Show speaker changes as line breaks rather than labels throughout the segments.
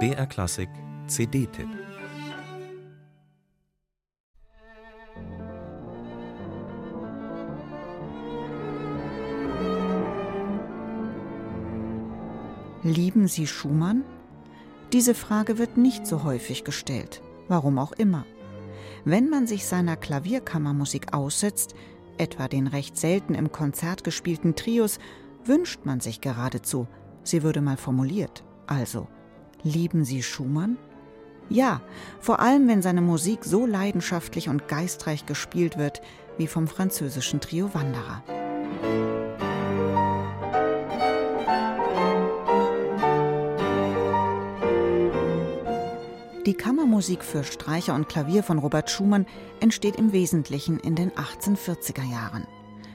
BR Klassik CD-Tipp
Lieben Sie Schumann? Diese Frage wird nicht so häufig gestellt, warum auch immer. Wenn man sich seiner Klavierkammermusik aussetzt, etwa den recht selten im Konzert gespielten Trios, wünscht man sich geradezu, sie würde mal formuliert. Also, lieben Sie Schumann? Ja, vor allem wenn seine Musik so leidenschaftlich und geistreich gespielt wird wie vom französischen Trio Wanderer. Die Kammermusik für Streicher und Klavier von Robert Schumann entsteht im Wesentlichen in den 1840er Jahren.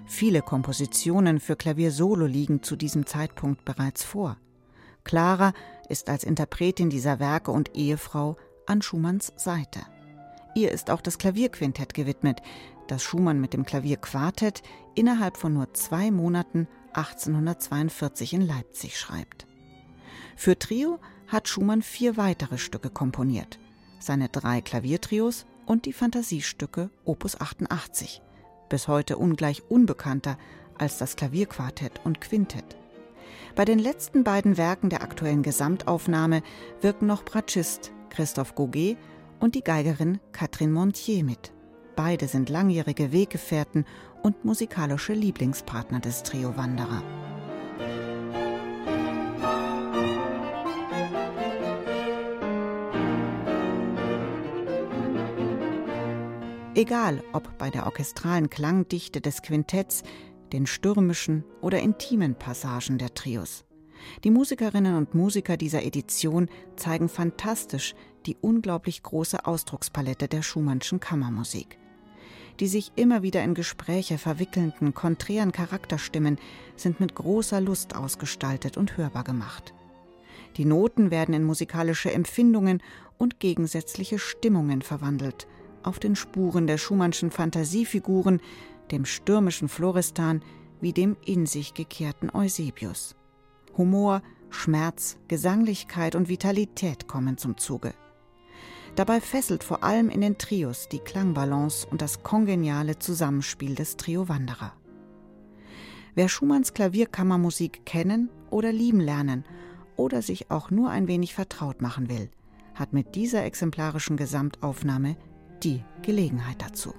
Viele Kompositionen für Klavier Solo liegen zu diesem Zeitpunkt bereits vor. Clara ist als Interpretin dieser Werke und Ehefrau an Schumanns Seite. Ihr ist auch das Klavierquintett gewidmet, das Schumann mit dem Klavierquartett innerhalb von nur zwei Monaten 1842 in Leipzig schreibt. Für Trio hat Schumann vier weitere Stücke komponiert, seine drei Klaviertrios und die Fantasiestücke Opus 88, bis heute ungleich unbekannter als das Klavierquartett und Quintett. Bei den letzten beiden Werken der aktuellen Gesamtaufnahme wirken noch Bratschist Christophe Gauguet und die Geigerin Catherine Montier mit. Beide sind langjährige Weggefährten und musikalische Lieblingspartner des Trio Wanderer. Egal ob bei der orchestralen Klangdichte des Quintetts, den stürmischen oder intimen Passagen der Trios. Die Musikerinnen und Musiker dieser Edition zeigen fantastisch die unglaublich große Ausdruckspalette der Schumannschen Kammermusik. Die sich immer wieder in Gespräche verwickelnden, konträren Charakterstimmen sind mit großer Lust ausgestaltet und hörbar gemacht. Die Noten werden in musikalische Empfindungen und gegensätzliche Stimmungen verwandelt – auf den Spuren der Schumannschen Fantasiefiguren, dem stürmischen Florestan wie dem in sich gekehrten Eusebius. Humor, Schmerz, Gesanglichkeit und Vitalität kommen zum Zuge. Dabei fesselt vor allem in den Trios die Klangbalance und das kongeniale Zusammenspiel des Trio Wanderer. Wer Schumanns Klavierkammermusik kennen oder lieben lernen oder sich auch nur ein wenig vertraut machen will, hat mit dieser exemplarischen Gesamtaufnahme die Gelegenheit dazu.